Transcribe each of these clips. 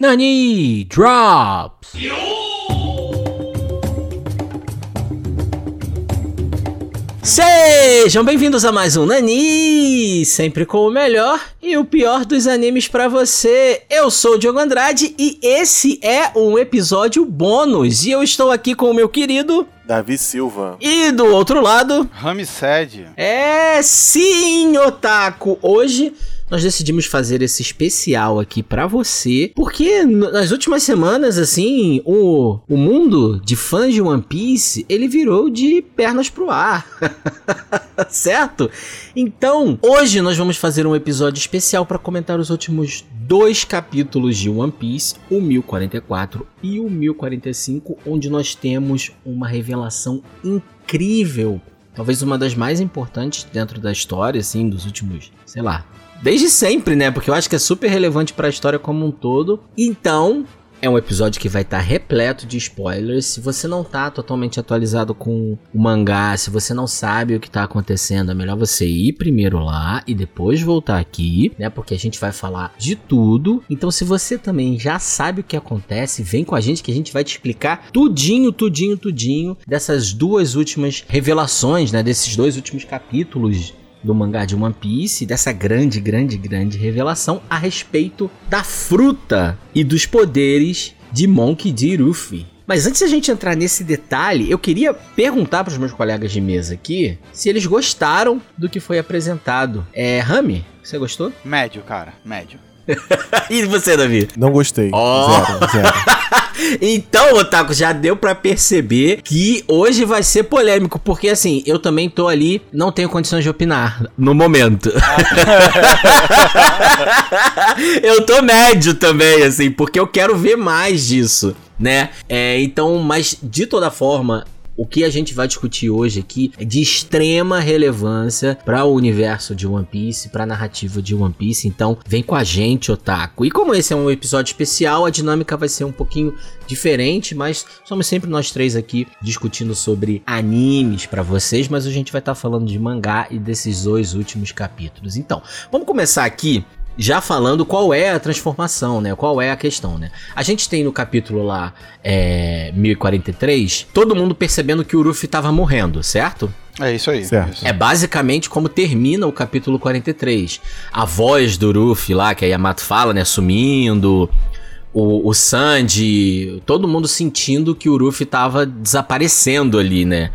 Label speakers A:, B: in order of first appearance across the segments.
A: Nani Drops! Sejam bem-vindos a mais um Nani, sempre com o melhor e o pior dos animes pra você. Eu sou o Diogo Andrade e esse é um episódio bônus e eu estou aqui com o meu querido
B: Davi Silva.
A: e do outro lado,
C: Ramsed.
A: é sim, Otaku. Hoje nós decidimos fazer esse especial aqui pra você, porque nas últimas semanas, assim, o, o mundo de fãs de One Piece, ele virou de pernas pro ar. certo? Então, hoje nós vamos fazer um episódio especial pra comentar os últimos dois capítulos de One Piece, o 1044 e o 1045, onde nós temos uma revelação incrível talvez uma das mais importantes dentro da história, assim, dos últimos, sei lá, desde sempre, né? Porque eu acho que é super relevante pra história como um todo. Então, é um episódio que vai estar repleto de spoilers. Se você não tá totalmente atualizado com o mangá, se você não sabe o que tá acontecendo, é melhor você ir primeiro lá e depois voltar aqui, né? Porque a gente vai falar de tudo. Então, se você também já sabe o que acontece, vem com a gente que a gente vai te explicar tudinho, tudinho, tudinho dessas duas últimas revelações, né? Desses dois últimos capítulos do mangá de One Piece, dessa grande, grande, grande revelação a respeito da fruta e dos poderes de Monkey D. Luffy. Mas antes de a gente entrar nesse detalhe, eu queria perguntar para os meus colegas de mesa aqui se eles gostaram do que foi apresentado. É, Rami, você gostou?
C: Médio, cara, médio.
A: e você, Davi?
B: Não gostei.
A: Oh.
B: Zero, zero.
A: Então, Otaku, já deu pra perceber que hoje vai ser polêmico, porque assim, eu também tô ali, não tenho condições de opinar no momento. eu tô médio também, assim, porque eu quero ver mais disso, né? É, então, mas de toda forma, o que a gente vai discutir hoje aqui é de extrema relevância para o universo de One Piece, para a narrativa de One Piece. Então, vem com a gente, Otaku. E como esse é um episódio especial, a dinâmica vai ser um pouquinho diferente, mas somos sempre nós três aqui discutindo sobre animes para vocês, mas a gente vai estar falando de mangá e desses dois últimos capítulos. Então, vamos começar aqui já falando qual é a transformação, né? Qual é a questão, né? A gente tem no capítulo lá, é, 1043, todo mundo percebendo que o Ruffy tava morrendo, certo?
C: É isso aí.
B: Certo.
A: É basicamente como termina o capítulo 43. A voz do Ruffy lá, que a Yamato fala, né? Sumindo. O, o Sanji, todo mundo sentindo que o Ruffy tava desaparecendo ali, né?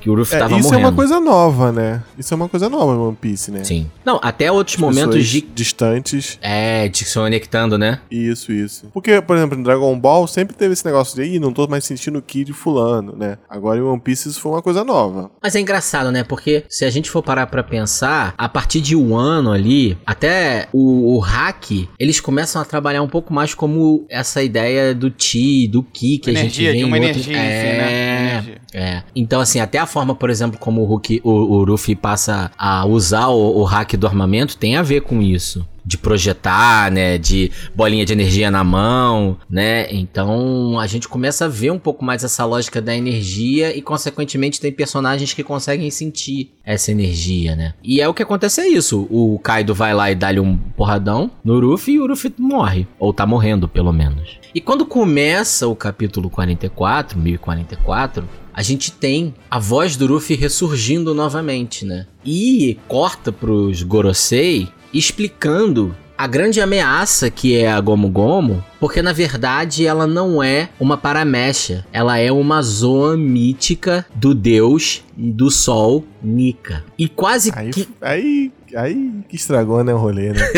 A: Que o Ruffy
B: É,
A: tava
B: isso
A: morrendo.
B: é uma coisa nova, né? Isso é uma coisa nova em One Piece, né?
A: Sim. Não, até outros
B: As
A: momentos de.
B: distantes.
A: É, de se conectando, né?
B: Isso, isso. Porque, por exemplo, em Dragon Ball sempre teve esse negócio de, Ih, não tô mais sentindo o Ki de fulano, né? Agora em One Piece isso foi uma coisa nova.
A: Mas é engraçado, né? Porque se a gente for parar pra pensar, a partir de um ano ali, até o, o hack, eles começam a trabalhar um pouco mais como essa ideia do ti, do ki que
C: energia,
A: a gente vê
C: de uma
A: em outros-
C: energia, né?
A: É,
C: Energia.
A: é. Então, assim, até a forma, por exemplo, como o, Hulk, o, o Luffy passa a usar o, o hack do armamento tem a ver com isso. De projetar, né? De bolinha de energia na mão, né? Então a gente começa a ver um pouco mais essa lógica da energia e, consequentemente, tem personagens que conseguem sentir essa energia, né? E é o que acontece é isso. O Kaido vai lá e dá-lhe um porradão no Luffy e o Luffy morre. Ou tá morrendo, pelo menos. E quando começa o capítulo 44, 1044, a gente tem a voz do Luffy ressurgindo novamente, né? E corta pros Gorosei explicando a grande ameaça que é a Gomu Gomu, porque na verdade ela não é uma paramecha, ela é uma zoa mítica do deus do sol Nika. E quase
B: Aí,
A: que
B: aí, aí que estragou, né, o rolê, né?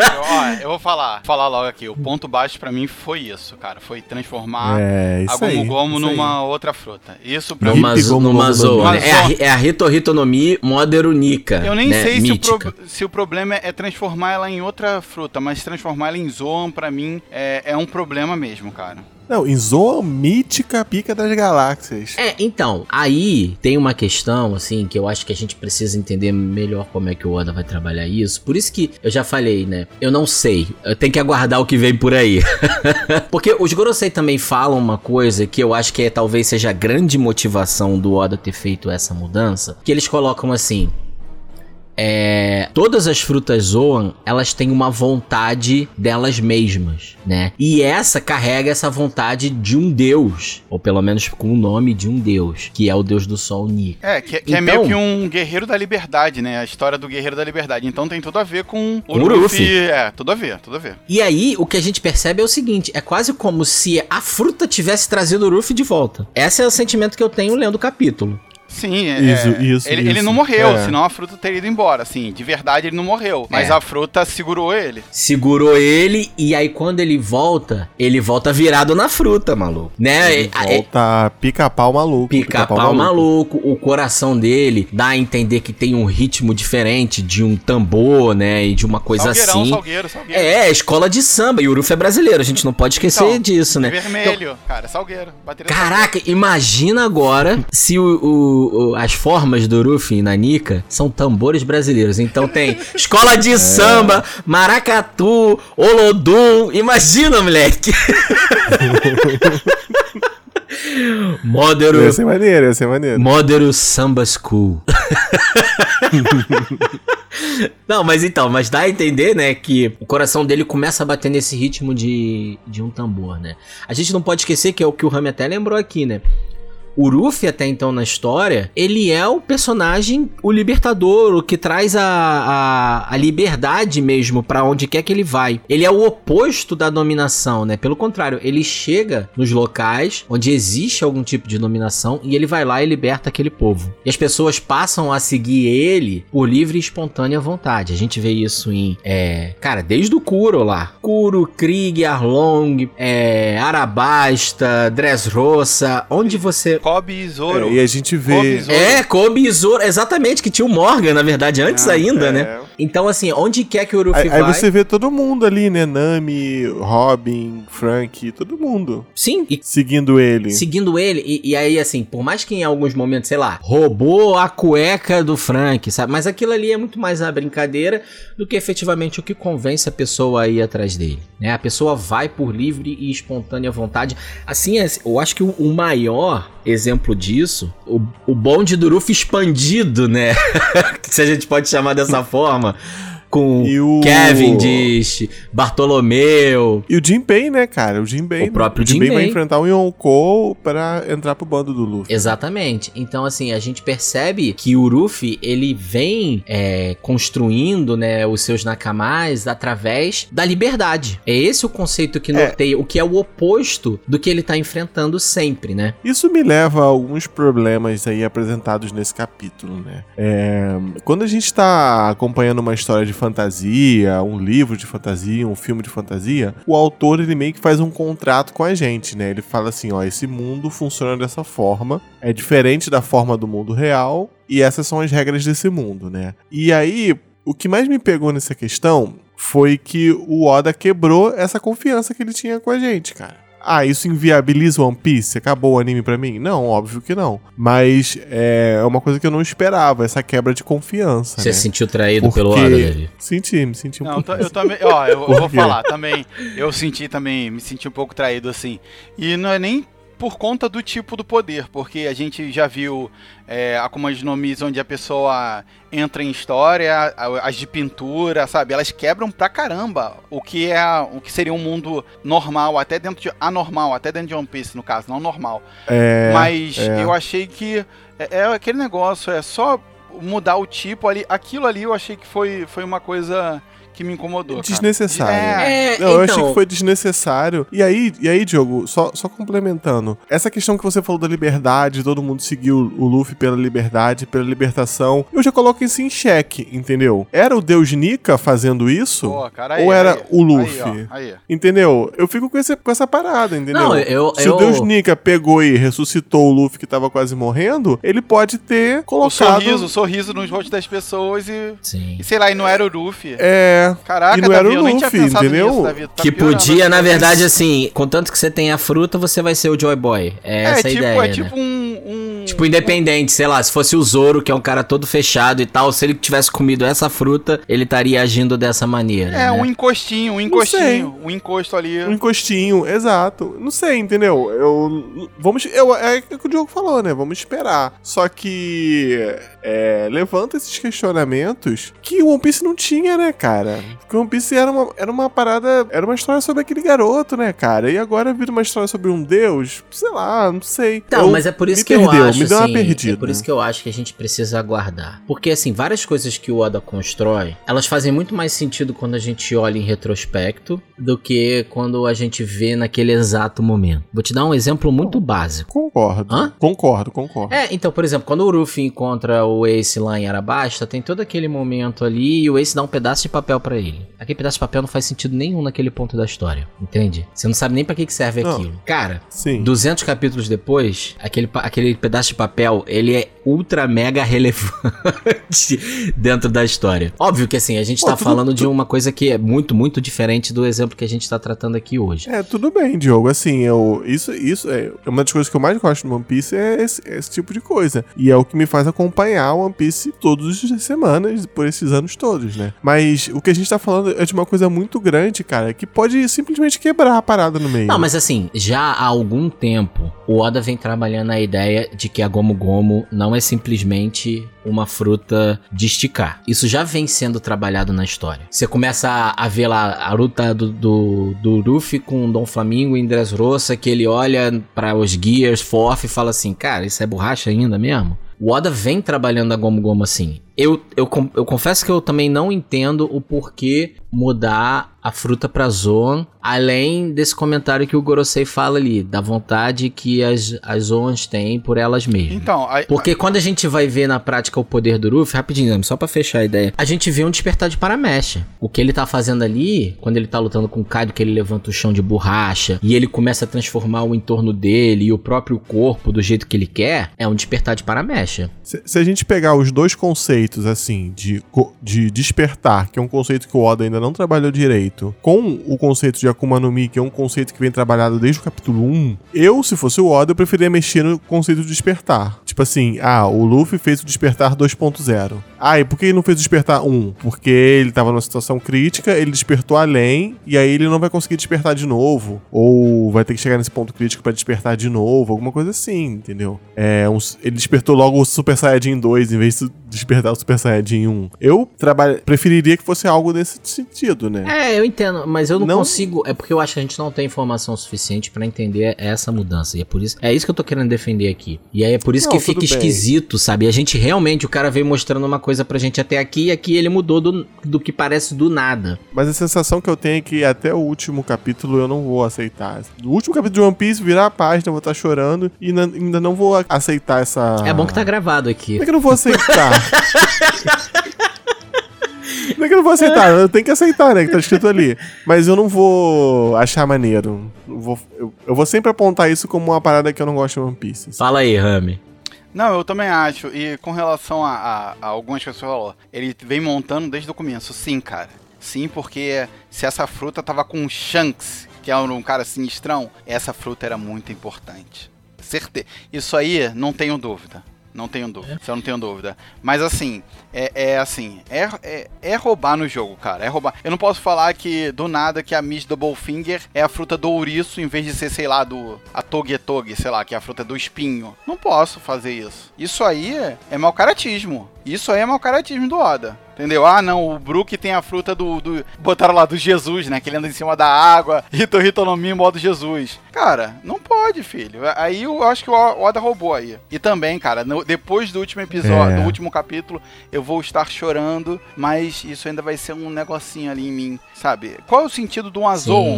C: Eu, ó, eu vou falar, falar logo aqui. O ponto baixo pra mim foi isso, cara. Foi transformar
B: é,
C: a. Gomu Gomu
B: isso aí.
C: numa outra fruta. Isso pra
A: numa,
B: Gomu
A: numa zoa, né? É a, é a Hito Hito no Mi Modero Nika.
C: Eu nem
A: né?
C: sei se o, pro- se o problema é transformar ela em outra fruta, mas transformar ela em Zoan, pra mim, é, é um problema mesmo, cara.
B: Não, em Zoa Mítica Pica das Galáxias.
A: É, então, aí tem uma questão, assim, que eu acho que a gente precisa entender melhor como é que o Oda vai trabalhar isso. Por isso que eu já falei, né? Eu não sei. Eu tenho que aguardar o que vem por aí. Porque os Gorosei também falam uma coisa que eu acho que é, talvez seja a grande motivação do Oda ter feito essa mudança. Que eles colocam assim. É, todas as frutas Zoan, elas têm uma vontade delas mesmas, né? E essa carrega essa vontade de um deus, ou pelo menos com o nome de um deus, que é o deus do sol Nika.
C: É, que, que é
A: Então-
C: meio que um guerreiro da liberdade, né? A história do guerreiro da liberdade. Então tem tudo a ver com
A: o Luffy.
C: É, tudo a ver, tudo a ver.
A: E aí, o que a gente percebe é o seguinte: é quase como se a fruta tivesse trazido o Ruffy de volta. Esse é o sentimento que eu tenho lendo o capítulo.
C: Sim, é,
B: Isso,
C: é,
B: isso,
C: ele,
B: isso.
C: ele não morreu,
B: É.
C: senão a fruta teria ido embora. Assim, de verdade ele não morreu. Mas
A: É.
C: a fruta segurou ele.
A: Segurou ele, e aí quando ele volta, ele volta virado na fruta, maluco. Né?
B: Ele
A: É- é-
B: volta pica-pau maluco.
A: Pica-pau maluco, o coração dele dá a entender que tem um ritmo diferente de um tambor, né? E de uma coisa
C: salgueirão,
A: assim.
C: salgueiro, salgueiro.
A: É, escola de samba. E o Uruf é brasileiro, a gente não pode esquecer
C: Então,
A: disso, né?
C: Vermelho, cara, salgueiro.
A: Caraca, imagina agora se o, o- o- as formas do Uruf e Nanica são tambores brasileiros. Então tem escola de samba, maracatu, olodum. Imagina, moleque. Modero,
B: Ia ser maneiro, ia ser maneiro.
A: Modero Samba School. Não, mas então, mas dá a entender, né, que o coração dele começa a bater nesse ritmo de, de um tambor, né? A gente não pode esquecer que é o que o Rami até lembrou aqui, né? O Ruffy, até então na história, ele é o personagem, o libertador, o que traz a, a, a liberdade mesmo pra onde quer que ele vai. Ele é o oposto da dominação, né? Pelo contrário, ele chega nos locais onde existe algum tipo de dominação e ele vai lá e liberta aquele povo. E as pessoas passam a seguir ele por livre e espontânea vontade. A gente vê isso em, é, cara, desde o Kuro lá. Kuro, Krieg, Arlong, é, Arabasta, Dressrosa, onde você
C: Kobe e Zoro.
B: É, e a gente vê.
C: Kobe, Zoro.
A: é, Kobe e Zoro, exatamente, que tinha o Morgan, na verdade, antes
C: Ah,
A: ainda,
B: é.
A: né? Então, assim, onde quer que o Ruffy
B: Aí, aí
A: vai...
B: você vê todo mundo ali, né? Nami, Robin, Frank, todo mundo
A: Sim, e
B: seguindo ele.
A: seguindo ele, e, e aí, assim, por mais que em alguns momentos, sei lá, roubou a cueca do Frank, sabe? Mas aquilo ali é muito mais a brincadeira do que efetivamente o que convence a pessoa a ir atrás dele, né? A pessoa vai por livre e espontânea vontade. Assim, é- eu acho que o, o maior exemplo disso, o, o bonde do Ruffy expandido, né? Se a gente pode chamar dessa forma. 막
B: Com o-
A: Kevin diz, Bartolomeu,
B: E o Jinbei, né, cara? O Jinbei.
A: O próprio
B: Jinbei vai
A: Jinbei.
B: enfrentar o Yonkou pra entrar pro bando do Luffy.
A: Exatamente. Então, assim, a gente percebe que o Ruffy, ele vem é, construindo, né, os seus nakamas através da liberdade. É esse o conceito que
B: É.
A: norteia, o que é o oposto do que ele tá enfrentando sempre, né?
B: Isso me leva a alguns problemas aí apresentados nesse capítulo, né? É, quando a gente tá acompanhando uma história de fantasia, um livro de fantasia, um filme de fantasia, o autor ele meio que faz um contrato com a gente, né? Ele fala assim, ó, esse mundo funciona dessa forma, é diferente da forma do mundo real e essas são as regras desse mundo, né? E aí, o que mais me pegou nessa questão foi que o Oda quebrou essa confiança que ele tinha com a gente, cara. Ah, isso inviabiliza One Piece? Acabou o anime pra mim? Não, óbvio que não. Mas é uma coisa que eu não esperava, essa quebra de confiança.
A: Você
B: né?
A: se sentiu traído
B: Porque-
A: pelo Oda, Davi?
B: Senti, me senti um
C: Não,
B: pouco.
C: eu, eu também, ó, eu, eu vou falar também. Eu senti também, me senti um pouco traído assim. E não é nem por conta do tipo do poder, porque a gente já viu é, Akumas no onde a pessoa entra em história, as de pintura, sabe? Elas quebram pra caramba o que é o que seria um mundo normal, até dentro de anormal, até dentro de One Piece no caso, não normal.
B: É,
C: Mas
B: é.
C: eu achei que é, é aquele negócio, é só mudar o tipo ali. Aquilo ali eu achei que foi, foi uma coisa que me incomodou.
B: Desnecessário.
C: É,
A: É,
B: Não, eu achei
A: então,
B: que foi desnecessário. E aí, e aí Diogo, só, só complementando. Essa questão que você falou da liberdade, todo mundo seguiu o Luffy pela liberdade, pela libertação, eu já coloco isso em xeque, entendeu? Era o Deus Nika fazendo isso?
C: Pô, cara, aí,
B: ou era
C: aí,
B: o
C: aí,
B: Luffy?
C: ó, Aí,
B: Entendeu? Eu fico com, esse, com essa parada, entendeu?
A: Não, eu-
B: Se
A: eu-
B: o Deus Nika pegou e ressuscitou o Luffy que tava quase morrendo, ele pode ter
C: O
B: colocado.
C: sorriso, o sorriso nos rostos das pessoas e,
A: Sim.
C: e sei lá, e não era o Luffy.
B: É.
C: Caraca,
B: e não era
C: Davi,
B: o
C: nem tinha
B: Luffy, entendeu?
C: nisso, Davi. Tá
A: que
C: piorando.
A: podia, na verdade, assim, contanto que você tenha a fruta, você vai ser o Joy Boy. É
C: É,
A: essa a
C: tipo,
A: ideia,
C: é
A: né?
C: tipo um, um-
A: Tipo independente, sei lá, se fosse o Zoro, que é um cara todo fechado e tal, se ele tivesse comido essa fruta, ele estaria agindo dessa maneira.
C: É,
A: né?
C: um encostinho, um encostinho, um encosto ali.
B: Um encostinho, exato. Não sei, entendeu? Eu. Vamos. Eu, é o que o Diogo falou, né? Vamos esperar. Só que. É, levanta esses questionamentos que o One Piece não tinha, né, cara? Porque o One Piece era uma, era uma parada. Era uma história sobre aquele garoto, né, cara? E agora vira uma história sobre um deus. Sei lá, não sei.
A: Então,
B: Eu-
A: mas é por isso que
B: perdeu,
A: eu acho,
B: deu uma
A: assim,
B: perdida.
A: é por isso que eu acho que a gente precisa aguardar. Porque, assim, várias coisas que o Oda constrói, elas fazem muito mais sentido quando a gente olha em retrospecto do que quando a gente vê naquele exato momento. Vou te dar um exemplo muito básico.
B: Concordo.
A: Hã?
B: Concordo, concordo.
A: É, então, por exemplo, quando o Ruffy encontra o Ace lá em Arabasta, tem todo aquele momento ali e o Ace dá um pedaço de papel pra ele. Aquele pedaço de papel não faz sentido nenhum naquele ponto da história, entende? Você não sabe nem pra que que serve
B: Não.
A: aquilo. Cara,
B: Sim.
A: 200 capítulos depois, aquele, aquele pedaço de papel, ele é ultra mega relevante dentro da história. Óbvio que assim, a gente
B: Pô,
A: tá
B: tudo-
A: falando de uma coisa que é muito, muito diferente do exemplo que a gente tá tratando aqui hoje.
B: É, tudo bem, Diogo. Assim, eu, isso, isso é uma das coisas que eu mais gosto do One Piece é esse, esse tipo de coisa. E é o que me faz acompanhar o One Piece todas as semanas, por esses anos todos, né? Mas o que a gente tá falando é de uma coisa muito grande, cara, que pode simplesmente quebrar a parada no meio.
A: Não, mas assim, já há algum tempo, o Oda vem trabalhando a ideia de que a Gomu Gomu não é simplesmente uma fruta de esticar. Isso já vem sendo trabalhado na história. Você começa a, a ver lá a luta do, do, do Luffy com Dom Flamingo em Dressrosa, que ele olha para os Gears, Forth e fala assim, cara, isso é borracha ainda mesmo? O Oda vem trabalhando a Gomu Gomu assim. Eu, eu, eu confesso que eu também não entendo o porquê mudar a fruta pra Zoan, além desse comentário que o Gorosei fala ali, da vontade que as, as Zoans têm por elas mesmas.
C: Então,
A: Porque quando a gente vai ver na prática o poder do Ruffy, rapidinho, só pra fechar a ideia, a gente vê um despertar de Paramesh. O que ele tá fazendo ali, quando ele tá lutando com o Kaido, que ele levanta o chão de borracha e ele começa a transformar o entorno dele e o próprio corpo do jeito que ele quer, é um despertar de Paramesh.
B: Se, se a gente pegar os dois conceitos, assim, de, de despertar, que é um conceito que o Oda ainda não trabalhou direito, com o conceito de Akuma no Mi, que é um conceito que vem trabalhado desde o capítulo 1, eu, se fosse o Oda, eu preferia mexer no conceito de despertar. Tipo assim, ah, o Luffy fez o despertar 2.0. Ah, e por que ele não fez o despertar 1? Porque ele tava numa situação crítica, ele despertou além, e aí ele não vai conseguir despertar de novo. Ou vai ter que chegar nesse ponto crítico pra despertar de novo, alguma coisa assim, entendeu? É, um- ele despertou logo o Super Saiyajin 2 em vez de despertar o Super Saiyajin 1. Eu trabalho, preferiria que fosse algo nesse sentido, né?
A: É, eu entendo, mas eu não,
B: Não-
A: consigo. É porque eu acho que a gente não tem informação suficiente pra entender essa mudança. E é por isso. É isso que eu tô querendo defender aqui. E aí é por isso
B: Não,
A: que fica esquisito, sabe? A gente realmente, o cara veio mostrando uma coisa pra gente até aqui e aqui ele mudou do, do que parece do nada.
B: Mas a sensação que eu tenho é que até o último capítulo eu não vou aceitar. No último capítulo de One Piece, virar a página, eu vou estar chorando e na- ainda não vou aceitar essa.
A: É bom que tá gravado aqui.
B: Como é que eu não vou aceitar? Como é que eu não vou aceitar? Eu tenho que aceitar, né? Que tá escrito ali. Mas eu não vou achar maneiro. Eu vou, eu, eu vou sempre apontar isso como uma parada que eu não gosto de One Piece.
A: Fala aí, Rami.
C: Não, eu também acho. E com relação a, a- a algumas você falou, ele vem montando desde o começo. Sim, cara. Sim, porque se essa fruta tava com Shanks, que é um cara sinistrão, essa fruta era muito importante. Certeza. Isso aí, não tenho dúvida. Não tenho dúvida. Isso eu não tenho dúvida. Mas assim, é, é assim, é, é, é roubar no jogo, cara. É roubar. Eu não posso falar que do nada que a Miss Doublefinger é a fruta do ouriço em vez de ser, sei lá, do a Togetog, sei lá, que é a fruta do espinho. Não posso fazer isso. Isso aí é mau caratismo. Isso aí é mau caratismo do Oda. Entendeu? Ah, não, o Brook tem a fruta do, do. Botaram lá do Jesus, né? Que ele anda em cima da água. Rito Rito no Mi, modo Jesus. Cara, não pode, filho. Aí eu acho que o Oda roubou aí. E também, cara, no- depois do último episódio,
B: É.
C: do último capítulo, eu vou estar chorando, mas isso ainda vai ser um negocinho ali em mim, sabe? Qual é o sentido do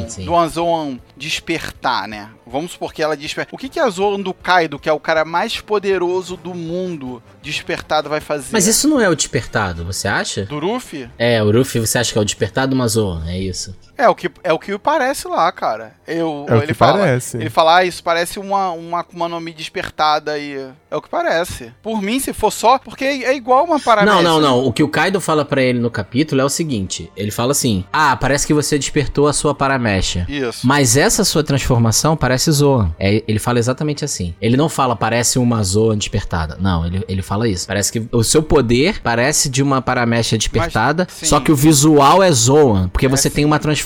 A: sim.
C: do Azoan despertar, né? Vamos supor que ela desperta. O que que a Azoan do Kaido, que é o cara mais poderoso do mundo, despertado vai fazer?
A: Mas isso não é o despertado, você acha?
C: Do Ruffy?
A: É, o Ruffy você acha que é o despertado, mas ô, é isso.
C: É o que é o que parece lá, cara. Eu,
B: É o
C: ele
B: que
C: fala,
B: parece.
C: Ele fala, ah, isso parece uma uma Akuma no Mi despertada e é o que parece. Por mim, se for só, porque é igual uma parada.
A: Não, não, não. O que o Kaido fala pra ele no capítulo é o seguinte: ele fala assim: Ah, parece que você despertou a sua paramecha.
C: Isso.
A: Mas essa sua transformação parece Zoan. É, ele fala exatamente assim. Ele não fala parece uma Zoan despertada. Não, ele, ele fala isso. Parece que o seu poder parece de uma paramécia despertada,
C: Mas, sim.
A: só que o visual é Zoan, porque
C: É,
A: você
C: sim.
A: tem uma transformação.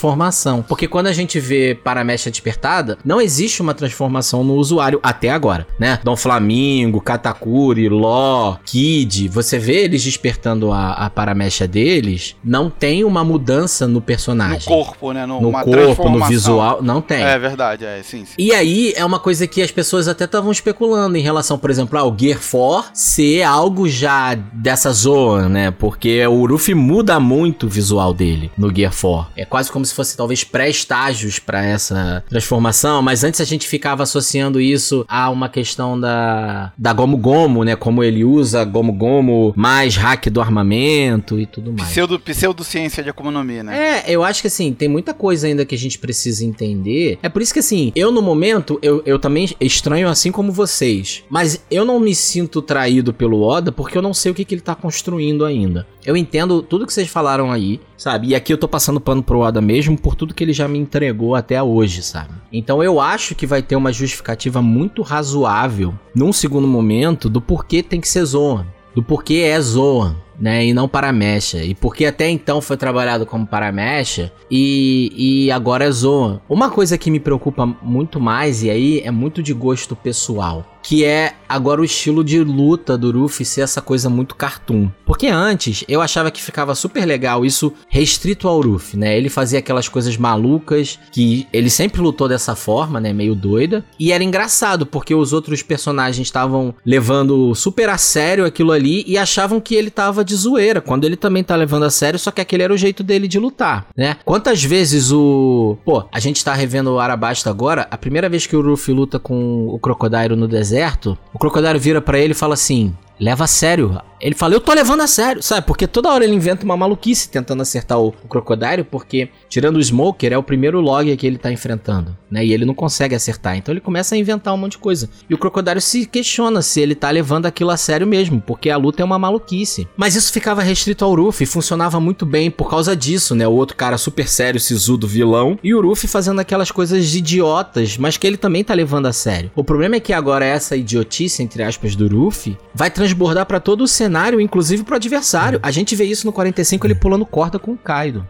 A: Porque quando a gente vê paramécia despertada, não existe uma transformação no usuário até agora, né? Dom Flamingo, Katakuri, Ló, Kid, você vê eles despertando a, a paramécia deles, não tem uma mudança no
C: No
A: personagem.
C: corpo, né? No,
A: No corpo, no
C: transformação.
A: visual, não tem.
C: É verdade, é, sim, sim.
A: E aí é uma coisa que as pessoas até estavam especulando em relação, por exemplo, ao Gear 4 ser algo já dessa zona, né? Porque o Luffy muda muito o visual dele no Gear 4. É quase como se fosse talvez pré-estágios pra essa transformação, mas antes a gente ficava associando isso a uma questão da da Gomu Gomu, né? Como ele usa Gomu Gomu mais hack do armamento e tudo mais.
C: Pseudo, pseudociência de Mi, né?
A: É, eu acho que assim, tem muita coisa ainda que a gente precisa entender. É por isso que assim, eu no momento, eu, eu também estranho assim como vocês. Mas eu não me sinto traído pelo Oda porque eu não sei o que, que ele tá construindo ainda. Eu entendo tudo que vocês falaram aí, sabe? E aqui eu tô passando pano pro Oda mesmo por tudo que ele já me entregou até hoje, sabe? Então eu acho que vai ter uma justificativa muito razoável, num segundo momento, do porquê tem que ser Zoan. Do porquê é Zoan né, e não paramecha. E porque até então foi trabalhado como paramecha e, e agora é Zoan. Uma coisa que me preocupa muito mais, e aí é muito de gosto pessoal, que é agora o estilo de luta do Ruffy ser essa coisa muito cartoon. Porque antes eu achava que ficava super legal isso restrito ao Ruffy, né? Ele fazia aquelas coisas malucas que ele sempre lutou dessa forma, né? Meio doida. E era engraçado porque os outros personagens estavam levando super a sério aquilo ali e achavam que ele tava de zoeira, quando ele também tá levando a sério, só que aquele era o jeito dele de lutar, né? Quantas vezes o. Pô, a gente tá revendo o Arabasta agora, a primeira vez que o Ruffy luta com o Crocodile no deserto, o Crocodile vira pra ele e fala assim: leva a sério. Ele fala, eu tô levando a sério, sabe? Porque toda hora ele inventa uma maluquice tentando acertar o, o Crocodile, porque, tirando o Smoker, é o primeiro log que ele tá enfrentando, né? E ele não consegue acertar, então ele começa a inventar um monte de coisa. E o Crocodile se questiona se ele tá levando aquilo a sério mesmo, porque a luta é uma maluquice. Mas isso ficava restrito ao Ruffy, funcionava muito bem por causa disso, né? O outro cara super sério, sisudo, vilão, e o Ruffy fazendo aquelas coisas idiotas, mas que ele também tá levando a sério. O problema é que agora essa idiotice, entre aspas, do Ruffy, vai transbordar pra todo o cenário, inclusive pro adversário. A gente vê isso no 45 ele pulando corda com o Kaido.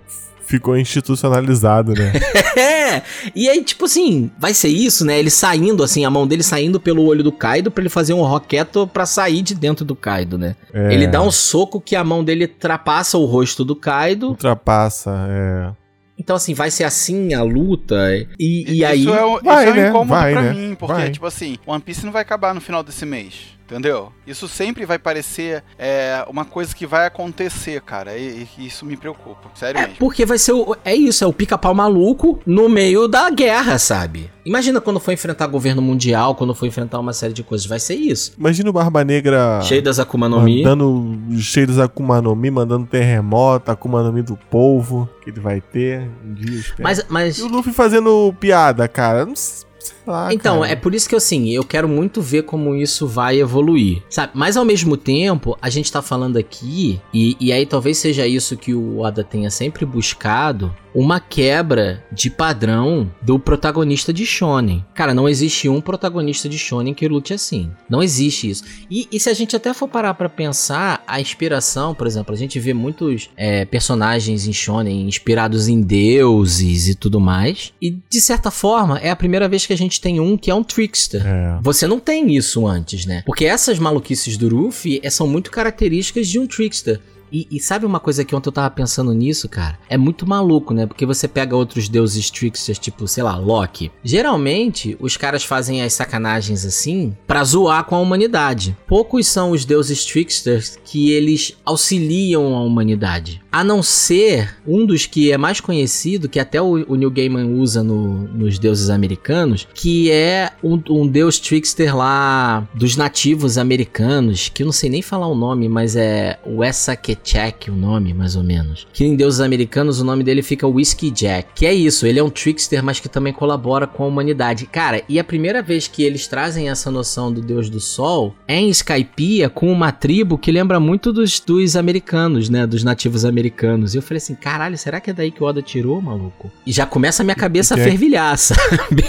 B: Ficou institucionalizado, né?
A: É! E aí, tipo assim, vai ser isso, né? Ele saindo, assim, a mão dele saindo pelo olho do Kaido pra ele fazer um roqueto pra sair de dentro do Kaido, né?
B: É,
A: Ele dá um soco que a mão dele trapassa o rosto do Kaido.
B: Ultrapassa, é.
A: Então, assim, vai ser assim a luta. E, e aí.
C: Isso é, um-
B: Vai,
C: isso é um
B: né?
C: incômodo
B: Vai,
C: pra
B: né?
C: mim, porque,
B: Vai.
C: tipo assim, One Piece não vai acabar no final desse mês. Entendeu? Isso sempre vai parecer é, uma coisa que vai acontecer, cara. E, e isso me preocupa. Sério mesmo.
A: Porque vai ser o. É isso, é o pica-pau maluco no meio da guerra, sabe? Imagina quando for enfrentar governo mundial, quando for enfrentar uma série de coisas. Vai ser isso.
B: Imagina o Barba Negra
A: Cheio das Akuma no Mi.
B: mandando cheio dos Akuma no Mi, mandando terremoto, Akuma no Mi do polvo que ele vai ter um dia. espero.
A: Mas, mas
B: E o Luffy fazendo piada, cara. Não sei lá,
A: Então,
B: cara.
A: é por isso que assim, eu quero muito ver como isso vai evoluir, sabe? Mas ao mesmo tempo, a gente tá falando aqui, e, e aí talvez seja isso que o Oda tenha sempre buscado, uma quebra de padrão do protagonista de Shonen. Cara, não existe um protagonista de Shonen que lute assim. Não existe isso. E, e se a gente até for parar pra pensar, a inspiração, por exemplo, a gente vê muitos é, personagens em Shonen inspirados em deuses e tudo mais. E de certa forma, é a primeira vez que a gente tem um que é um trickster.
B: É.
A: Você não tem isso antes, né? Porque essas maluquices do Ruffy é, são muito características de um trickster. E, e sabe uma coisa que ontem eu tava pensando nisso, cara? É muito maluco, né? Porque você pega outros deuses tricksters, tipo, sei lá, Loki. Geralmente, os caras fazem as sacanagens assim pra zoar com a humanidade. Poucos são os deuses tricksters que eles auxiliam a humanidade. A não ser um dos que é mais conhecido, que até o, o Neil Gaiman usa no- nos deuses americanos, que é um, um deus trickster lá dos nativos americanos, que eu não sei nem falar o nome, mas é o Essaquet Jack o nome, mais ou menos. Que em Deuses Americanos o nome dele fica Whiskey Jack. Que é isso, ele é um trickster, mas que também colabora com a humanidade. Cara, e a primeira vez que eles trazem essa noção do Deus do Sol é em Skypiea com uma tribo que lembra muito dos, dos americanos, né? Dos nativos americanos. E eu falei assim, caralho, será que é daí que o Oda tirou, maluco? E já começa a minha cabeça a fervilhar, sabe?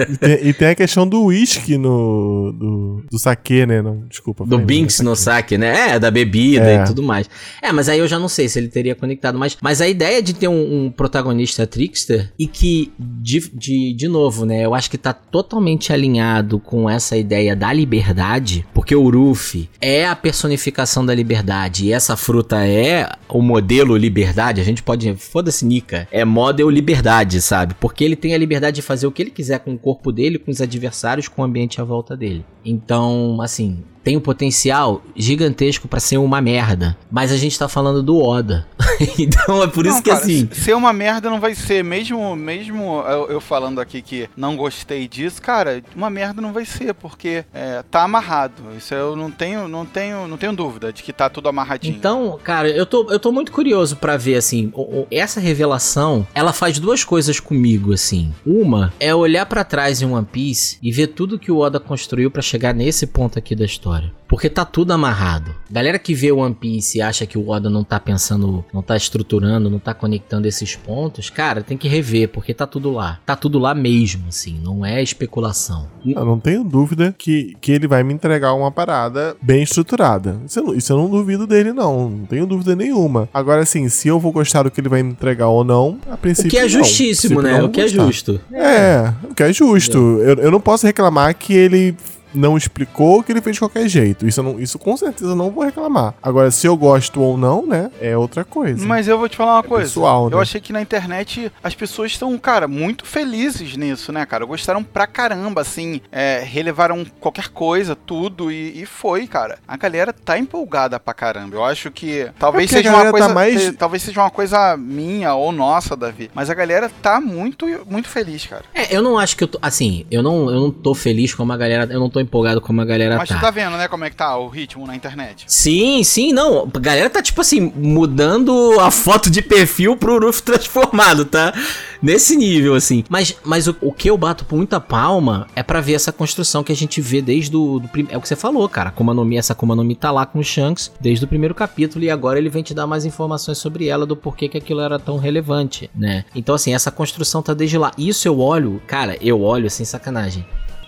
B: E tem, e tem, a questão do whisky no. do, do saque, né? Não, desculpa.
A: Do Binks no saque, né? É, da bebida é. e tudo mais. É, mas aí eu já não sei se ele teria conectado. Mas, mas a ideia de ter um, um protagonista trickster e que, de, de, de novo, né? Eu acho que tá totalmente alinhado com essa ideia da liberdade, porque o Ruffy é a personificação da liberdade e essa fruta é o modelo liberdade. A gente pode. Foda-se, Nika. É model liberdade, sabe? Porque ele tem a liberdade de fazer o que ele quiser com o corpo dele, com os adversários, com o ambiente à volta dele. Então, assim, tem um potencial gigantesco para ser uma merda. Mas a gente tá falando do Oda. então é por não, isso que
C: cara,
A: assim.
C: Ser uma merda não vai ser, mesmo mesmo eu, eu, falando aqui que não gostei disso, cara, uma merda não vai ser, porque é, tá amarrado. Isso eu não tenho, não tenho, não tenho dúvida de que tá tudo amarradinho.
A: Então, cara, eu tô, eu tô muito curioso para ver assim, essa revelação, ela faz duas coisas comigo assim. Uma é olhar para trás em One Piece e ver tudo que o Oda construiu para chegar nesse ponto aqui da história história. Porque tá tudo amarrado. Galera que vê One Piece e acha que o Oda não tá pensando, não tá estruturando, não tá conectando esses pontos, cara, tem que rever, porque tá tudo lá. Tá tudo lá mesmo, assim, não é especulação.
B: Eu não tenho dúvida que, que ele vai me entregar uma parada bem estruturada. Isso eu, isso eu não duvido dele, não. Não tenho dúvida nenhuma. Agora, assim, se eu vou gostar do que ele vai me entregar ou não, a princípio.
A: O que é
B: não.
A: justíssimo, né? O que é justo.
B: É, o que é justo. Eu, eu não posso reclamar que ele não explicou que ele fez de qualquer jeito. Isso, não, isso com certeza não vou reclamar. Agora, se eu gosto ou não, né, é outra coisa.
C: Mas eu vou te falar uma é coisa. Pessoal, né? Eu achei que na internet as pessoas estão, cara, muito felizes nisso, né, cara? Gostaram pra caramba, assim, é, relevaram qualquer coisa, tudo, e, e, foi, cara. A galera tá empolgada pra caramba. Eu acho que talvez é seja uma tá coisa. Tá mais... Talvez seja uma coisa minha ou nossa, Davi. Mas a galera tá muito, muito feliz, cara.
A: É, eu não acho que eu tô. Assim, eu não, eu não tô feliz como a galera. Eu não tô empolgado como a galera
C: Mas
A: tá.
C: Mas tu tá vendo, né, como é que tá o ritmo na internet?
A: Sim, sim, não. A galera tá, tipo assim, mudando a foto de perfil pro Ruf transformado, tá? Nesse nível, assim. Mas, mas o, o que eu bato por muita palma é para ver essa construção que a gente vê desde o. Do, é o que você falou, cara. Akuma no Mi, essa Akuma no Mi tá lá com o Shanks desde o primeiro capítulo e agora ele vem te dar mais informações sobre ela, do porquê que aquilo era tão relevante, né? Então, assim, essa construção tá desde lá. Isso eu olho, cara, eu olho sem sacanagem.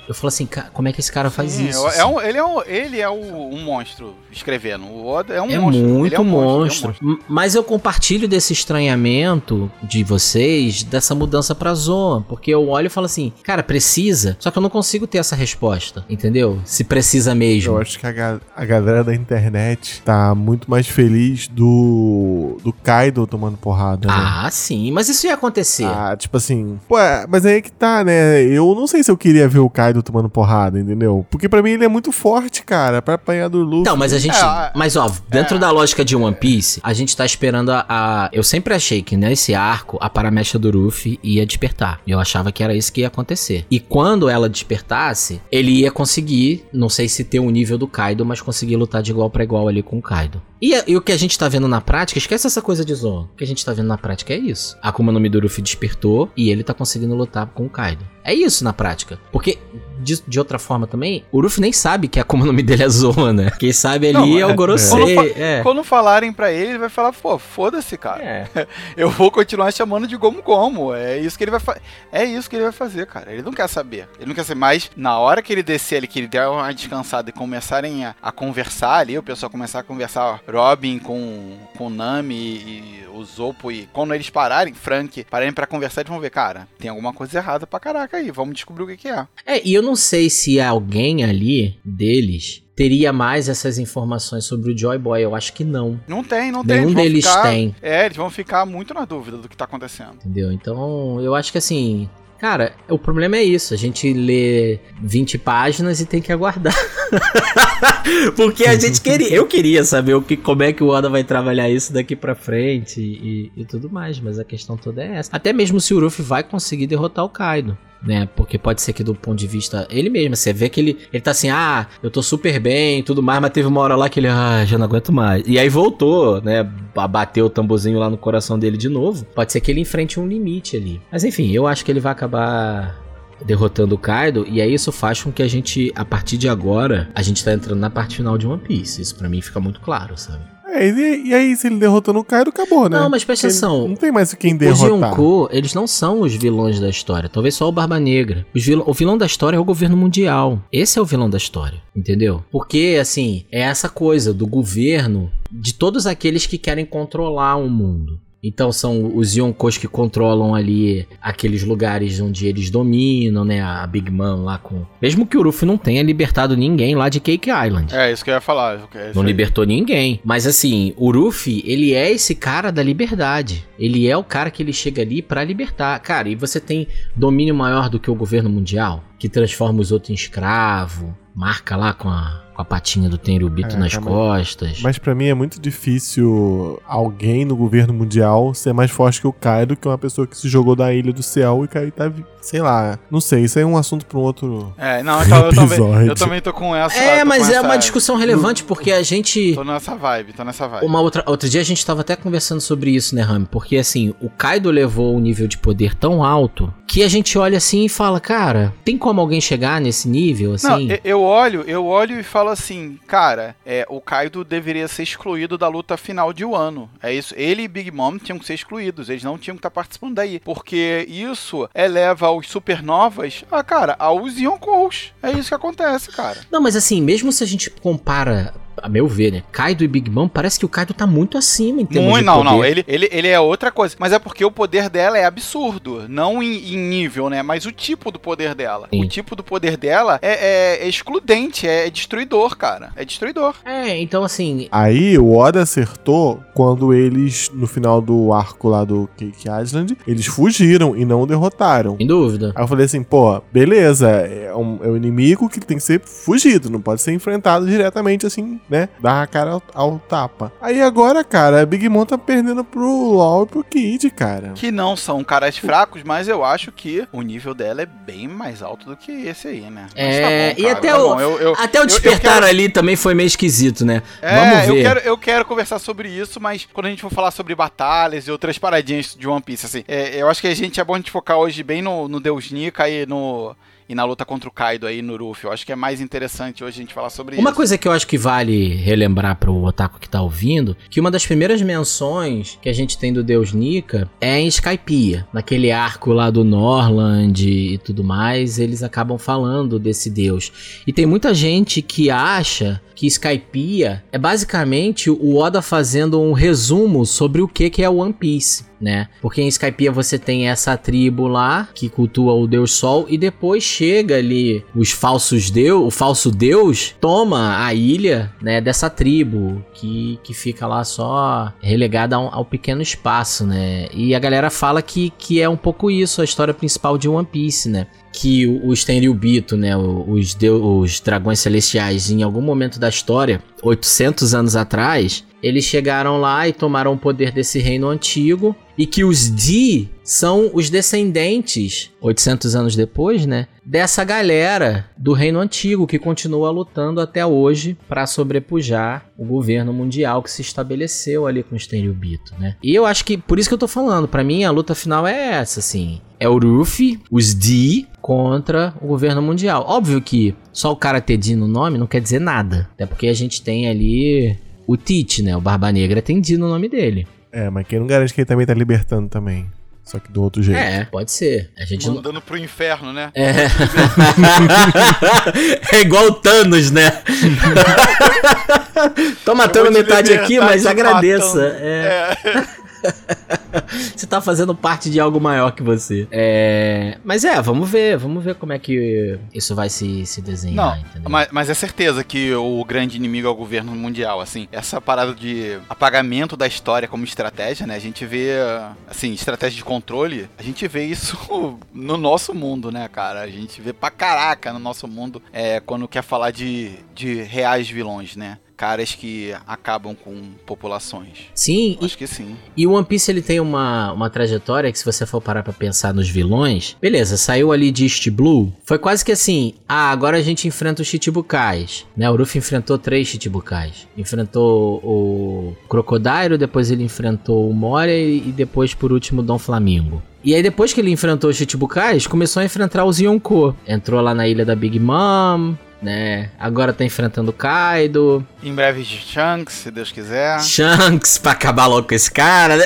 A: Eu falo assim, como é que esse cara faz Sim, isso?
C: É
A: assim?
C: um, ele é, um, ele é um, um monstro escrevendo. O Oda é um
A: é
C: monstro.
A: Muito
C: é um
A: monstro, monstro. É um monstro. Mas eu compartilho desse estranhamento de vocês, dessa mudança pra Zoa. Porque eu olho e falo assim, cara, precisa. Só que eu não consigo ter essa resposta, entendeu? Se precisa mesmo.
B: Eu acho que a, ga a galera da internet tá muito mais feliz do, do Kaido tomando porrada.
A: Né? Ah, sim, mas isso ia acontecer.
B: Ah, tipo assim. Pô, mas aí é que tá, né? Eu não sei se eu queria ver o Kaido tomando porrada, entendeu? Porque para mim ele é muito forte, cara, para apanhar do Luffy.
A: Não, mas a gente. É, mas ó, dentro é, da lógica de One Piece, a gente tá esperando a, a, Eu sempre achei que nesse arco a paramecha do Luffy ia despertar. Eu achava que era isso que ia acontecer. E quando ela despertasse, ele ia conseguir, não sei se ter o nível do Kaido, mas conseguir lutar de igual para igual ali com o Kaido. E, e, o que a gente tá vendo na prática, esquece essa coisa de Zoan. O que a gente tá vendo na prática é isso. A Akuma no Mi do Luffy despertou e ele tá conseguindo lutar com o Kaido. É isso na prática. Porque de, de, outra forma também, o Ruff nem sabe que a Akuma no Mi dele é Zoa, né? Quem sabe ali não, é o Gorosei.
C: Quando, é. quando, falarem pra ele, ele vai falar, pô, foda-se, cara. É. Eu vou continuar chamando de Gomu Gomu. É isso que ele vai fazer. É isso que ele vai fazer, cara. Ele não quer saber. Ele não quer saber. Mas na hora que ele descer ali, que ele der uma descansada e começarem a, a conversar ali, o pessoal começar a conversar, Robin com, com Nami e o Zopo, e quando eles pararem, Frank, pararem pra conversar, eles vão ver, cara, tem alguma coisa errada pra caraca aí. Vamos descobrir o que, que é.
A: É, e eu não sei se alguém ali deles teria mais essas informações sobre o Joy Boy. Eu acho que não.
C: Não tem, não tem.
A: Nenhum deles
C: ficar,
A: tem.
C: É, eles vão ficar muito na dúvida do que tá acontecendo.
A: Entendeu? Então, eu acho que assim. Cara, o problema é isso. A gente lê 20 páginas e tem que aguardar. Porque a gente queria, eu queria saber o que, como é que o Oda vai trabalhar isso daqui pra frente e, e, tudo mais, mas a questão toda é essa. Até mesmo se o Ruffy vai conseguir derrotar o Kaido né? Porque pode ser que do ponto de vista ele mesmo, você vê que ele, ele tá assim, ah, eu tô super bem, tudo mais, mas teve uma hora lá que ele, ah, já não aguento mais. E aí voltou, né? Bateu o tamborzinho lá no coração dele de novo. Pode ser que ele enfrente um limite ali. Mas enfim, eu acho que ele vai acabar derrotando o Kaido, e aí isso faz com que a gente, a partir de agora, a gente tá entrando na parte final de One Piece. Isso para mim fica muito claro, sabe?
B: É, e, e, aí, se ele derrotou no Kaido, acabou, né?
A: Não, mas presta atenção.
B: Não tem mais quem derrotar.
A: Os Yonkou, eles não são os vilões da história. Talvez só o Barba Negra. Vil o vilão da história é o governo mundial. Esse é o vilão da história, entendeu? Porque, assim, é essa coisa do governo de todos aqueles que querem controlar o mundo. Então são os Yonkos que controlam ali aqueles lugares onde eles dominam, né? A Big Mom lá com. Mesmo que o Ruffy não tenha libertado ninguém lá de Cake Island.
C: É, isso que eu ia falar.
A: É não libertou ninguém. Mas assim, o Ruffy, ele é esse cara da liberdade. Ele é o cara que ele chega ali para libertar. Cara, e você tem domínio maior do que o governo mundial, que transforma os outros em escravo, marca lá com a com a patinha do Tenryubito é, nas costas.
B: Mas para mim é muito difícil alguém no governo mundial ser mais forte que o Kaido, que é uma pessoa que se jogou da Ilha do Céu e Kaido tá, sei lá, não sei, isso aí é um assunto para um outro
C: É, não, então eu também, eu também tô com essa
A: É, mas
C: é
A: essa... uma discussão relevante porque a gente
C: Tô nessa vibe, tô nessa vibe.
A: Uma outra outro dia a gente tava até conversando sobre isso, né, Rami? Porque assim, o Kaido levou um nível de poder tão alto que a gente olha assim e fala, cara, tem como alguém chegar nesse nível assim? Não,
C: eu olho, eu olho e falo fala assim, cara, é, o Kaido deveria ser excluído da luta final de Wano. É isso. Ele e Big Mom tinham que ser excluídos. Eles não tinham que estar participando daí. Porque isso eleva os supernovas a, cara, aos Yonkous. É isso que acontece, cara.
A: Não, mas assim, mesmo se a gente compara a meu ver, né? Kaido e Big Mom, parece que o Kaido tá muito acima em termos muito, de
C: não,
A: poder.
C: não, ele, ele, ele é outra coisa. Mas é porque o poder dela é absurdo. Não em, em nível, né? Mas o tipo do poder dela. Sim. O tipo do poder dela é, é, é excludente, é, é, destruidor, cara. É destruidor.
A: É, então assim.
B: Aí o Oda acertou quando eles, no final do arco lá do Cake Island, eles fugiram e não o derrotaram.
A: Sem dúvida.
B: Aí eu falei assim, pô, beleza, é um, é um inimigo que tem que ser fugido, não pode ser enfrentado diretamente assim né? Dar a cara ao, ao, tapa. Aí agora, cara, a Big Mom tá perdendo pro LoL e pro Kid, cara.
C: Que não são caras fracos, mas eu acho que o nível dela é bem mais alto do que esse aí, né?
A: É, tá bom, e até, tá o, eu, eu, até o despertar eu, quero... ali também foi meio esquisito, né?
C: É, Vamos ver. Eu quero, eu quero conversar sobre isso, mas quando a gente for falar sobre batalhas e outras paradinhas de One Piece, assim, é, eu acho que a gente é bom a gente focar hoje bem no, no Deus Nika e no e na luta contra o Kaido aí no Ruffy. Eu acho que é mais interessante hoje a gente falar sobre
A: uma
C: isso.
A: Uma coisa que eu acho que vale relembrar pro otaku que tá ouvindo, que uma das primeiras menções que a gente tem do Deus Nika é em Skypiea, naquele arco lá do Norland e tudo mais, eles acabam falando desse deus. E tem muita gente que acha que Skypiea é basicamente o Oda fazendo um resumo sobre o que, que é One Piece, né? Porque em Skypiea você tem essa tribo lá que cultua o Deus Sol e depois chega ali os falsos deus, o falso deus toma a ilha, né, dessa tribo que, que fica lá só relegada ao, ao pequeno espaço, né? E a galera fala que, que é um pouco isso a história principal de One Piece, né? que os Tenryubito, né, os, os dragões celestiais, em algum momento da história, 800 anos atrás, eles chegaram lá e tomaram o poder desse reino antigo e que os Di são os descendentes, 800 anos depois, né, dessa galera do reino antigo que continua lutando até hoje para sobrepujar o governo mundial que se estabeleceu ali com os Tenryubito, né? E eu acho que por isso que eu tô falando, para mim a luta final é essa, assim, é o Ruffy, os D contra o governo mundial. Óbvio que só o cara ter D no nome não quer dizer nada, até porque a gente tem ali o Tite, né? O Barba Negra tem no nome dele.
B: É, mas quem não garante que ele também tá libertando também. Só que do outro jeito.
A: É, pode ser. A gente
C: Mandando não... pro inferno, né?
A: É. é igual o Thanos, né? Tô matando metade aqui, mas agradeça. É. é. você tá fazendo parte de algo maior que você. É, mas é, vamos ver, vamos ver como é que isso vai se, se desenhar,
C: Não, mas, mas, é certeza que o grande inimigo é o governo mundial, assim. Essa parada de apagamento da história como estratégia, né? A gente vê, assim, estratégia de controle, a gente vê isso no nosso mundo, né, cara? A gente vê pra caraca no nosso mundo é, quando quer falar de, de reais vilões, né? Caras que acabam com populações.
A: Sim.
C: Acho e, que sim.
A: E o One Piece ele tem uma, uma trajetória que se você for parar pra pensar nos vilões, beleza, saiu ali de East Blue, foi quase que assim, ah, agora a gente enfrenta os Chichibukais, né? O Ruffy enfrentou três Chichibukais. Enfrentou o Crocodile, depois ele enfrentou o Moria e depois por último o Dom Flamingo. E aí depois que ele enfrentou os Chichibukais, começou a enfrentar os Yonko. Entrou lá na ilha da Big Mom, né? Agora tá enfrentando Kaido.
C: Em breve Shanks, se Deus quiser.
A: Shanks, pra acabar logo com esse cara, né?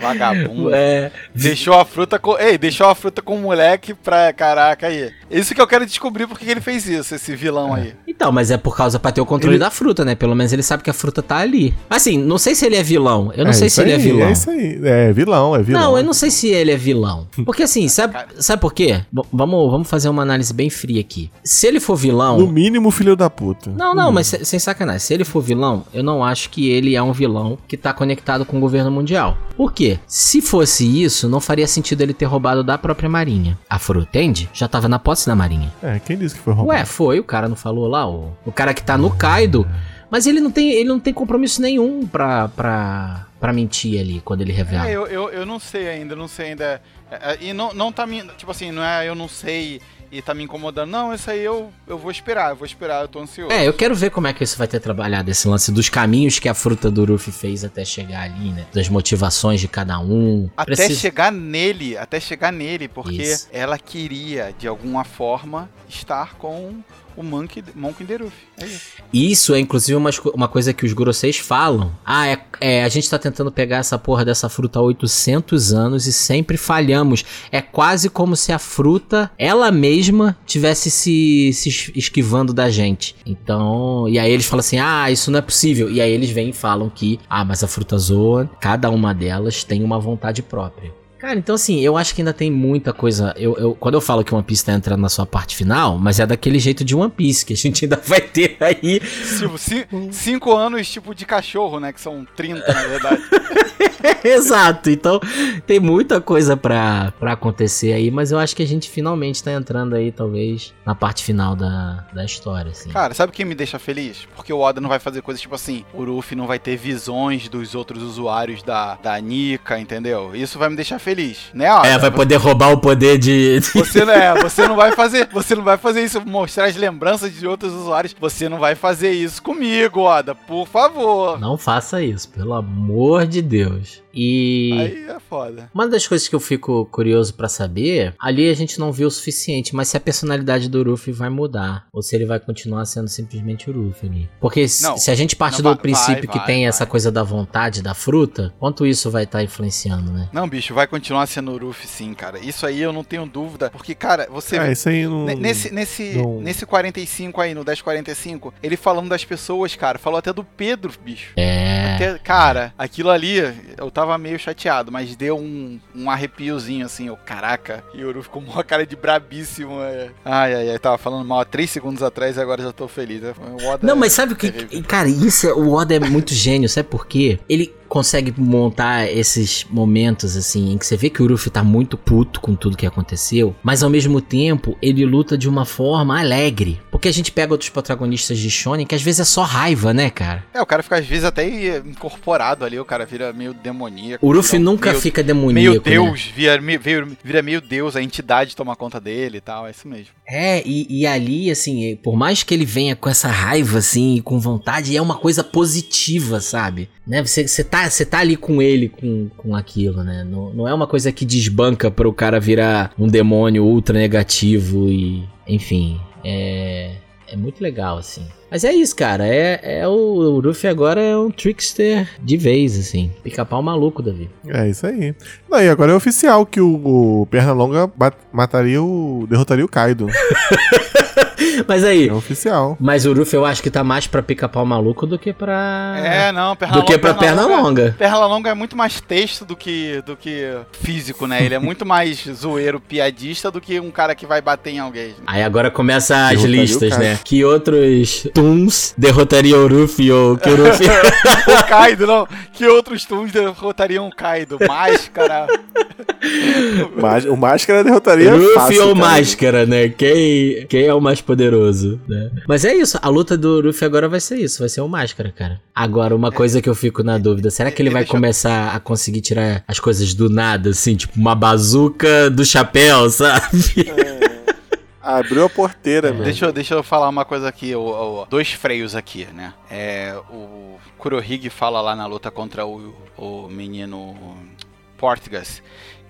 C: Vagabundo. É. Deixou a fruta com. Ei, deixou a fruta com o moleque pra. Caraca aí. Isso que eu quero descobrir porque ele fez isso, esse vilão
A: é.
C: aí.
A: Então, mas é por causa pra ter o controle ele... da fruta, né? Pelo menos ele sabe que a fruta tá ali. Assim, não sei se ele é vilão. Eu não é sei se
B: aí,
A: ele é vilão.
B: É isso aí. É vilão, é vilão.
A: Não, eu não sei se ele é vilão. Porque assim, sabe, sabe por quê? B vamos, vamos fazer uma análise bem fria aqui. Se ele for vilão.
B: No mínimo, filho da puta.
A: Não, não, mas sem sacanagem. Se ele for vilão, eu não acho que ele é um vilão que tá conectado com o governo mundial. Por quê? Se fosse isso, não faria sentido ele ter roubado da própria marinha. A fruta, entende? Já tava na posse da marinha.
B: É, quem disse que foi roubado?
A: Ué, foi, o cara não falou lá, o, o cara que tá no Kaido. Mas ele não tem, ele não tem compromisso nenhum pra, pra, pra mentir ali quando ele revela.
C: É, eu, eu, eu não sei ainda, não sei ainda. É, é, e não, não tá me. Tipo assim, não é eu não sei e tá me incomodando. Não, isso aí eu, eu vou esperar, eu vou esperar, eu tô ansioso.
A: É, eu quero ver como é que isso vai ter trabalhado, esse lance dos caminhos que a fruta do Ruffy fez até chegar ali, né? Das motivações de cada um.
C: Até Precisa... chegar nele, até chegar nele, porque isso. ela queria, de alguma forma, estar com o Monkey the Roof. É isso.
A: Isso é inclusive uma, uma coisa que os Goroseis falam. Ah, é, é, a gente tá tentando pegar essa porra dessa fruta há 800 anos e sempre falhamos. É quase como se a fruta, ela mesma, tivesse se, se esquivando da gente. Então, e aí eles falam assim: ah, isso não é possível. E aí eles vêm e falam que, ah, mas a fruta zoa, cada uma delas tem uma vontade própria. Cara, então assim, eu acho que ainda tem muita coisa. Eu, eu, quando eu falo que One Piece tá entrando na sua parte final, mas é daquele jeito de One Piece, que a gente ainda vai ter aí.
C: Tipo, cinco anos tipo de cachorro, né? Que são 30, na verdade.
A: Exato. Então, tem muita coisa pra, pra acontecer aí, mas eu acho que a gente finalmente tá entrando aí, talvez, na parte final da, da história, assim.
C: Cara, sabe o que me deixa feliz? Porque o Oda não vai fazer coisas tipo assim, o Ruffy não vai ter visões dos outros usuários da, da Nika, entendeu? Isso vai me deixar feliz feliz, né?
A: Ó, é, vai poder roubar o poder de.
C: Você não é, você não vai fazer, você não vai fazer isso, mostrar as lembranças de outros usuários. Você não vai fazer isso comigo, Oda, por favor.
A: Não faça isso, pelo amor de Deus. E.
C: Aí é foda.
A: Uma das coisas que eu fico curioso para saber, ali a gente não viu o suficiente, mas se a personalidade do Ruffy vai mudar. Ou se ele vai continuar sendo simplesmente o Ruffy ali. Porque não, se a gente parte do vai, princípio vai, que vai, tem essa coisa da vontade da fruta, quanto isso vai estar tá influenciando, né?
C: Não, bicho, vai continuar sendo o Ruffy sim, cara. Isso aí eu não tenho dúvida. Porque, cara, você.
B: É, isso aí não.
C: Nesse, nesse, não... nesse 45 aí, no 1045, ele falando das pessoas, cara. Falou até do Pedro, bicho.
A: É.
C: Até, cara, aquilo ali, eu tava meio chateado, mas deu um, um arrepiozinho assim, o caraca. E o Uru ficou com uma cara de brabíssimo. É. Ai, ai, ai, tava falando mal há três segundos atrás e agora já tô feliz.
A: Não, mas sabe o que. Cara, isso, o Oda é muito gênio, sabe por quê? Ele consegue montar esses momentos assim em que você vê que o Ruffy tá muito puto com tudo que aconteceu, mas ao mesmo tempo ele luta de uma forma alegre. Porque a gente pega outros protagonistas de Shonen que às vezes é só raiva, né, cara?
C: É, o cara fica às vezes até incorporado ali, o cara vira meio demoníaco.
A: O Ruffy nunca meio, fica demoníaco. Meio
C: né? Deus, né? vira, vira, vira meio Deus, a entidade toma conta dele e tal, é isso mesmo.
A: É, e, e ali, assim, por mais que ele venha com essa raiva, assim, com vontade, é uma coisa positiva, sabe? Né? Você, você, tá, você tá ali com ele, com, com aquilo, né? Não, não é uma coisa que desbanca para o cara virar um demônio ultra negativo e. Enfim, é. É muito legal, assim. Mas é isso, cara. É, é o, o Ruffy agora é um trickster de vez, assim. Pica-pau maluco, Davi.
B: É isso aí. Não, e agora é oficial que o, o Pernalonga mataria o. derrotaria o Kaido.
A: Mas aí.
B: É oficial.
A: Mas o Ruff eu acho que tá mais pra pica-pau maluco do que pra.
C: É, não, perna
A: Do
C: longa.
A: que pra perna longa.
C: Perna longa é muito mais texto do que, do que físico, né? Ele é muito mais zoeiro, piadista do que um cara que vai bater em alguém.
A: Aí agora começa as listas, né? Que outros Toons derrotariam o Ruffy ou que o Ruffy.
C: o Kaido, não. Que outros Toons derrotariam o Kaido? Máscara.
B: Mas, o Máscara derrotaria
A: Ruffy
B: fácil,
A: ou
B: cara.
A: Máscara, né? Quem, quem é o mais poderoso, né? Mas é isso, a luta do Ruffy agora vai ser isso, vai ser o Máscara, cara. Agora, uma coisa que eu fico na dúvida, será que ele vai começar a conseguir tirar as coisas do nada, assim, tipo uma bazuca do chapéu, sabe?
B: Abriu a porteira, velho.
C: Deixa eu, deixa eu falar uma coisa aqui, o- o- dois freios aqui, né? É, o Kurohige fala lá na luta contra o, o menino Portugas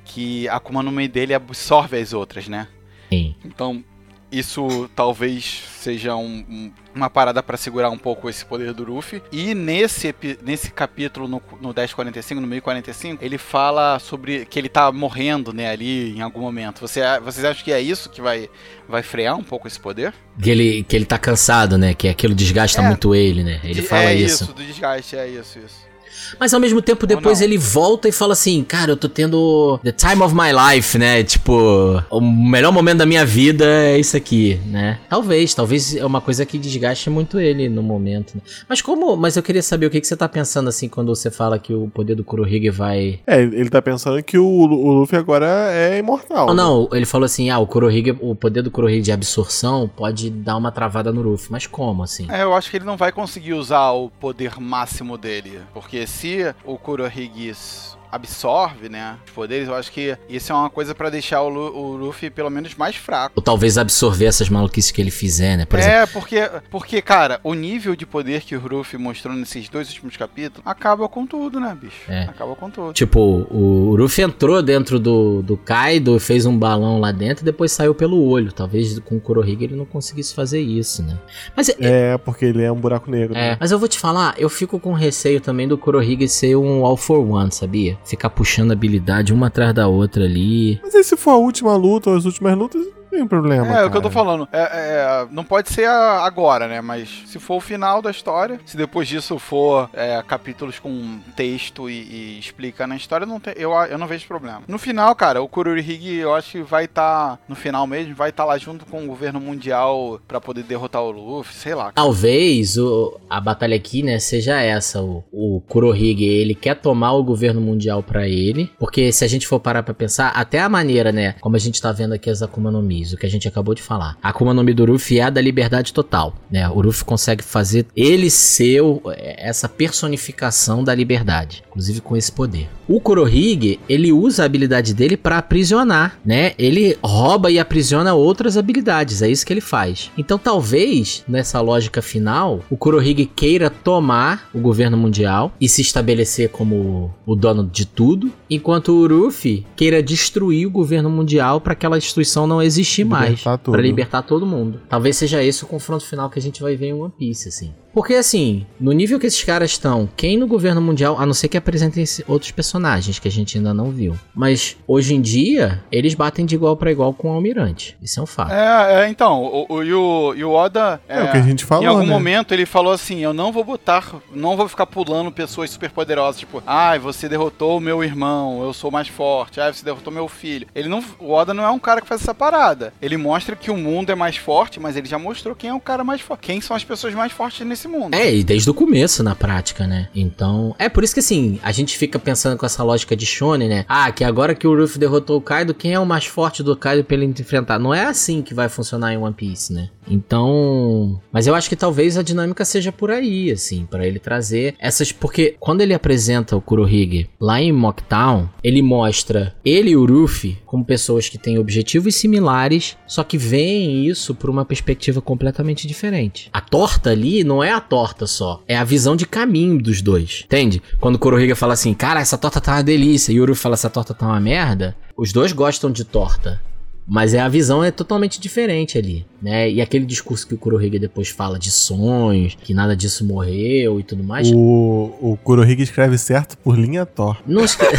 C: que a Akuma no Mi dele absorve as outras, né?
A: Sim.
C: Então, isso talvez seja um- um- uma parada pra segurar um pouco esse poder do Luffy. E nesse, nesse capítulo, no, no 1045, no 1045, ele fala sobre que ele tá morrendo, né, ali em algum momento. Você, vocês acham que é isso que vai, vai frear um pouco esse poder?
A: Que ele, que ele tá cansado, né? Que aquilo desgasta
C: É.
A: muito ele, né? Ele fala
C: é
A: isso.
C: do desgaste, é isso, isso.
A: Mas ao mesmo tempo, depois ele volta e fala assim: Cara, eu tô tendo the time of my life, né? Tipo, o melhor momento da minha vida é isso aqui, né? Talvez, talvez é uma coisa que desgaste muito ele no momento. né? Mas como. Mas eu queria saber o que, que você tá pensando assim quando você fala que o poder do Kurohige vai.
B: É, ele tá pensando que o, o Luffy agora é imortal.
A: Não,
B: né?
A: não, ele falou assim: ah, o Kurohige, o poder do Kurohige de absorção pode dar uma travada no Ruffy. Mas como assim?
C: É, eu acho que ele não vai conseguir usar o poder máximo dele. Porque se o Kurohige s- absorve, né, os poderes, eu acho que isso é uma coisa pra deixar o, Lu- o Luffy pelo menos mais fraco.
A: Ou talvez absorver essas maluquices que ele fizer, né? Por exemplo.
C: É, porque, porque, cara, o nível de poder que o Ruffy mostrou nesses dois últimos capítulos acaba com tudo, né, bicho?
A: É.
C: Acaba com tudo.
A: Tipo, o Luffy entrou dentro do, do Kaido, fez um balão lá dentro e depois saiu pelo olho. Talvez com o Kurohige ele não conseguisse fazer isso, né? Mas, é,
B: É, porque ele é um buraco negro.
A: é,
B: né?
A: mas eu vou te falar, eu fico com receio também do Kurohige ser um All for One, sabia? Ficar puxando habilidade uma atrás da outra ali.
B: Mas aí se for a última luta ou as últimas lutas, não tem problema.
C: É, é o que eu tô
B: cara.
C: falando. É, é, não pode ser agora, né? Mas se for o final da história, se depois disso for é, capítulos com texto e, e explica na história, não tem, eu, eu não vejo problema. No final, cara, o Kurohige, eu acho que vai estar, no final mesmo, vai estar lá junto com o governo mundial pra poder derrotar o Luffy, sei lá.
A: Talvez o, a batalha aqui, né, seja essa. O, o Kurohige, ele quer tomar o governo mundial pra ele. Porque se a gente for parar pra pensar, até a maneira, né, como a gente tá vendo aqui as Akuma no Mis, o que a gente acabou de falar. A Akuma no Mi do Ruffy é a da liberdade total, né? O Ruffy consegue fazer ele ser o- essa personificação da liberdade, inclusive com esse poder. O Kurohige, ele usa a habilidade dele pra aprisionar, né? Ele rouba e aprisiona outras habilidades, é isso que ele faz. Então talvez, nessa lógica final, o Kurohige queira tomar o governo mundial e se estabelecer como o dono de tudo, enquanto o Ruffy queira destruir o governo mundial pra aquela instituição não existir mais,
B: Libertar tudo.
A: Pra libertar todo mundo. Talvez seja esse o confronto final que a gente vai ver em One Piece, assim. Porque assim, no nível que esses caras estão, quem no governo mundial, a não ser que apresentem outros personagens que a gente ainda não viu. Mas hoje em dia, eles batem de igual pra igual com o Almirante. Isso é um fato.
C: É, é, então, o, o, e, o, e o Oda.
B: É, o que a gente falou,
C: Em algum
B: né?
C: momento ele falou assim: Eu não vou botar, não vou ficar pulando pessoas super poderosas, tipo, ai, você derrotou o meu irmão, eu sou mais forte, ai, você derrotou meu filho. Ele não, o Oda não é um cara que faz essa parada. Ele mostra que o mundo é mais forte, mas ele já mostrou quem é o cara mais forte, quem são as pessoas mais fortes nesse mundo.
A: É, e desde o começo na prática, né? Então, é por isso que assim, a gente fica pensando com essa lógica de Shonen, né? Ah, que agora que o Ruffy derrotou o Kaido, quem é o mais forte do Kaido pra ele enfrentar? Não é assim que vai funcionar em One Piece, né? Então, mas eu acho que talvez a dinâmica seja por aí, assim, pra ele trazer essas, porque quando ele apresenta o Kurohige lá em Mocktown, ele mostra ele e o Ruffy como pessoas que têm objetivos similares, só que veem isso por uma perspectiva completamente diferente. A torta ali não é a torta só, é a visão de caminho dos dois, entende? Quando o Kurohige fala assim, cara, essa torta tá uma delícia, e o Ruffy fala, essa torta tá uma merda, os dois gostam de torta. Mas é a visão é totalmente diferente ali, né? E aquele discurso que o Kurohige depois fala de sonhos, que nada disso morreu e tudo mais.
B: O, o Kurohige escreve certo por linha torta.
A: Não esque...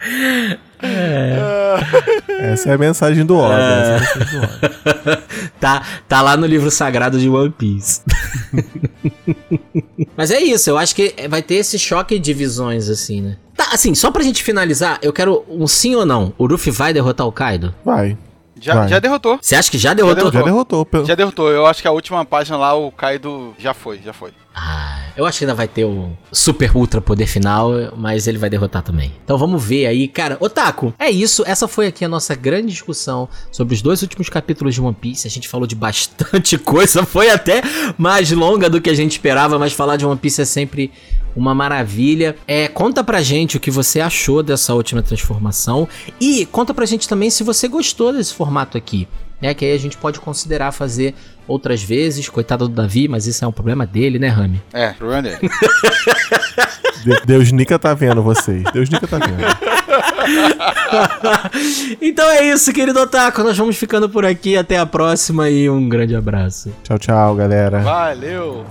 B: Essa é a mensagem do Oda. É... é a mensagem do Oda.
A: tá, tá lá no livro sagrado de One Piece. Mas é isso, eu acho que vai ter esse choque de visões, assim, né? Tá, assim, só pra gente finalizar, eu quero um sim ou não. O Luffy vai derrotar o Kaido?
B: Vai.
C: Já, já derrotou.
A: Você acha que já derrotou?
B: Já derrotou.
C: Já derrotou. Já derrotou. Eu acho que a última página lá, o Kaido já foi, já foi.
A: Ah, eu acho que ainda vai ter o super ultra poder final, mas ele vai derrotar também. Então vamos ver aí, cara. Otaku, é isso. Essa foi aqui a nossa grande discussão sobre os dois últimos capítulos de One Piece. A gente falou de bastante coisa, foi até mais longa do que a gente esperava, mas falar de One Piece é sempre uma maravilha. É, conta pra gente o que você achou dessa última transformação e conta pra gente também se você gostou desse formato aqui. Né, que aí a gente pode considerar fazer outras vezes. Coitado do Davi, mas isso é um problema dele, né, Rami?
C: É, problema dele.
B: Deus Nica tá vendo vocês. Deus Nica tá vendo.
A: então é isso, querido Otaku. Nós vamos ficando por aqui. Até a próxima e um grande abraço.
B: Tchau, tchau, galera.
C: Valeu!